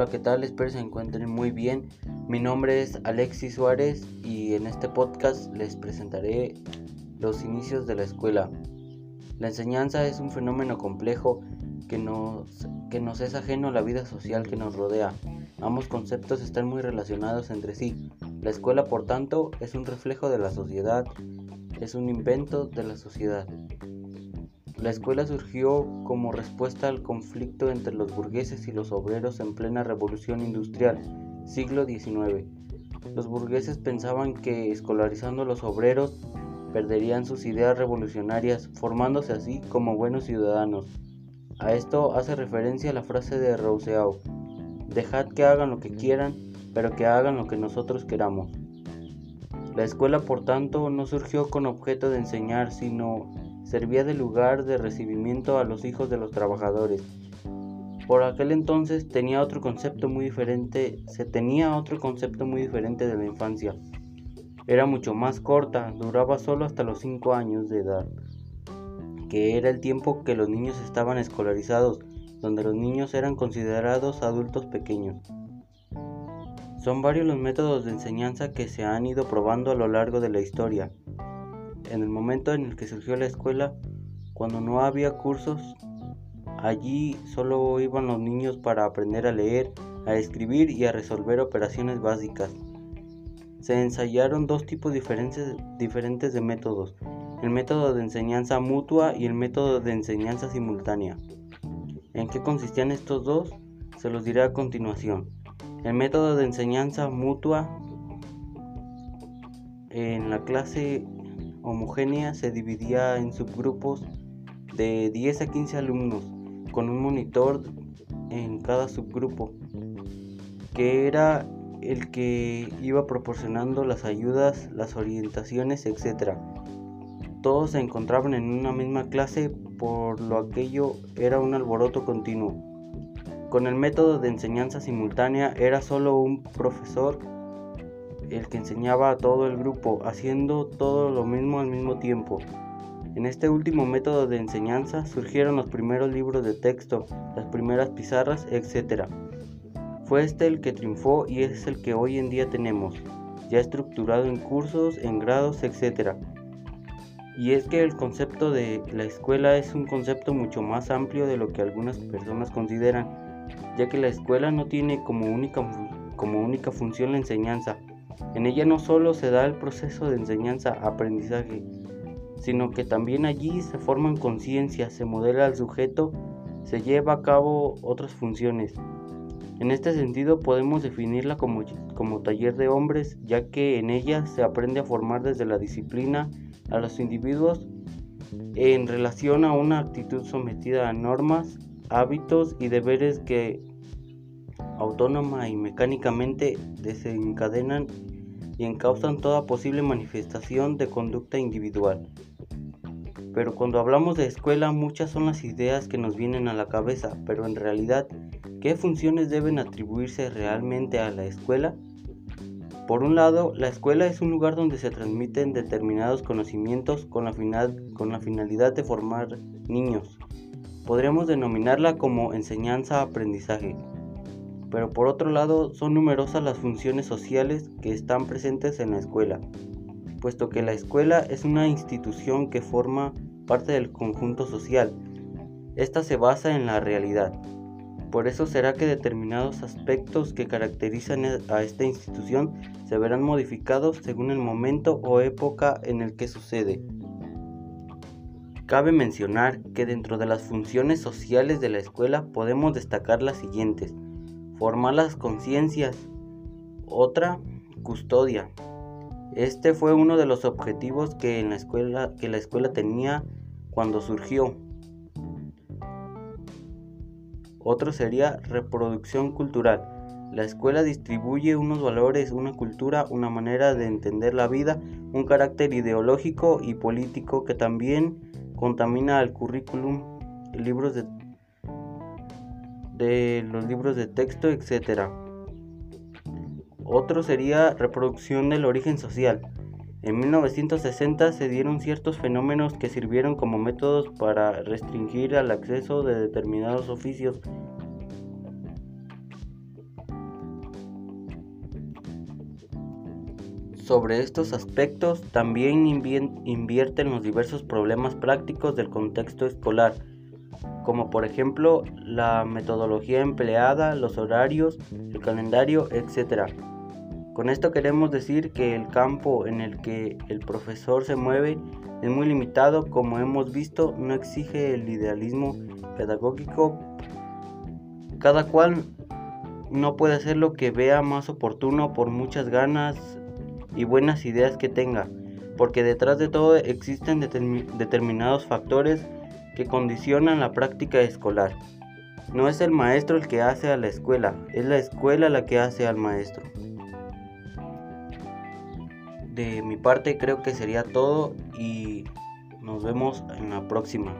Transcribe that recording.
Hola, ¿qué tal? Espero se encuentren muy bien. Mi nombre es Alexis Suárez y en este podcast les presentaré los inicios de la escuela. La enseñanza es un fenómeno complejo que nos, que nos es ajeno a la vida social que nos rodea. Ambos conceptos están muy relacionados entre sí. La escuela, por tanto, es un reflejo de la sociedad, es un invento de la sociedad. La escuela surgió como respuesta al conflicto entre los burgueses y los obreros en plena revolución industrial, siglo XIX. Los burgueses pensaban que escolarizando a los obreros perderían sus ideas revolucionarias, formándose así como buenos ciudadanos. A esto hace referencia la frase de Rousseau, dejad que hagan lo que quieran, pero que hagan lo que nosotros queramos. La escuela, por tanto, no surgió con objeto de enseñar, sino servía de lugar de recibimiento a los hijos de los trabajadores. Por aquel entonces tenía otro concepto muy diferente, se tenía otro concepto muy diferente de la infancia. Era mucho más corta, duraba solo hasta los 5 años de edad, que era el tiempo que los niños estaban escolarizados, donde los niños eran considerados adultos pequeños. Son varios los métodos de enseñanza que se han ido probando a lo largo de la historia en el momento en el que surgió la escuela, cuando no había cursos, allí solo iban los niños para aprender a leer, a escribir y a resolver operaciones básicas. Se ensayaron dos tipos diferentes, diferentes de métodos, el método de enseñanza mutua y el método de enseñanza simultánea. ¿En qué consistían estos dos? Se los diré a continuación. El método de enseñanza mutua en la clase homogénea se dividía en subgrupos de 10 a 15 alumnos con un monitor en cada subgrupo que era el que iba proporcionando las ayudas, las orientaciones, etc. Todos se encontraban en una misma clase, por lo aquello era un alboroto continuo. Con el método de enseñanza simultánea era solo un profesor el que enseñaba a todo el grupo, haciendo todo lo mismo al mismo tiempo. En este último método de enseñanza surgieron los primeros libros de texto, las primeras pizarras, etc. Fue este el que triunfó y es el que hoy en día tenemos, ya estructurado en cursos, en grados, etc. Y es que el concepto de la escuela es un concepto mucho más amplio de lo que algunas personas consideran, ya que la escuela no tiene como única, como única función la enseñanza, en ella no solo se da el proceso de enseñanza-aprendizaje, sino que también allí se forman conciencias, se modela al sujeto, se lleva a cabo otras funciones. En este sentido podemos definirla como, como taller de hombres, ya que en ella se aprende a formar desde la disciplina a los individuos en relación a una actitud sometida a normas, hábitos y deberes que autónoma y mecánicamente desencadenan y encausan toda posible manifestación de conducta individual. Pero cuando hablamos de escuela muchas son las ideas que nos vienen a la cabeza, pero en realidad, ¿qué funciones deben atribuirse realmente a la escuela? Por un lado, la escuela es un lugar donde se transmiten determinados conocimientos con la, con la finalidad de formar niños. Podríamos denominarla como enseñanza-aprendizaje pero por otro lado son numerosas las funciones sociales que están presentes en la escuela, puesto que la escuela es una institución que forma parte del conjunto social. Esta se basa en la realidad. Por eso será que determinados aspectos que caracterizan a esta institución se verán modificados según el momento o época en el que sucede. Cabe mencionar que dentro de las funciones sociales de la escuela podemos destacar las siguientes formar las conciencias. Otra, custodia. Este fue uno de los objetivos que, la escuela, que la escuela tenía cuando surgió. Otro sería reproducción cultural. La escuela distribuye unos valores, una cultura, una manera de entender la vida, un carácter ideológico y político que también contamina al currículum, libros de de los libros de texto, etc. Otro sería reproducción del origen social. En 1960 se dieron ciertos fenómenos que sirvieron como métodos para restringir el acceso de determinados oficios. Sobre estos aspectos también invierten los diversos problemas prácticos del contexto escolar como por ejemplo la metodología empleada, los horarios, el calendario, etc. Con esto queremos decir que el campo en el que el profesor se mueve es muy limitado, como hemos visto, no exige el idealismo pedagógico. Cada cual no puede hacer lo que vea más oportuno por muchas ganas y buenas ideas que tenga, porque detrás de todo existen determinados factores que condicionan la práctica escolar. No es el maestro el que hace a la escuela, es la escuela la que hace al maestro. De mi parte creo que sería todo y nos vemos en la próxima.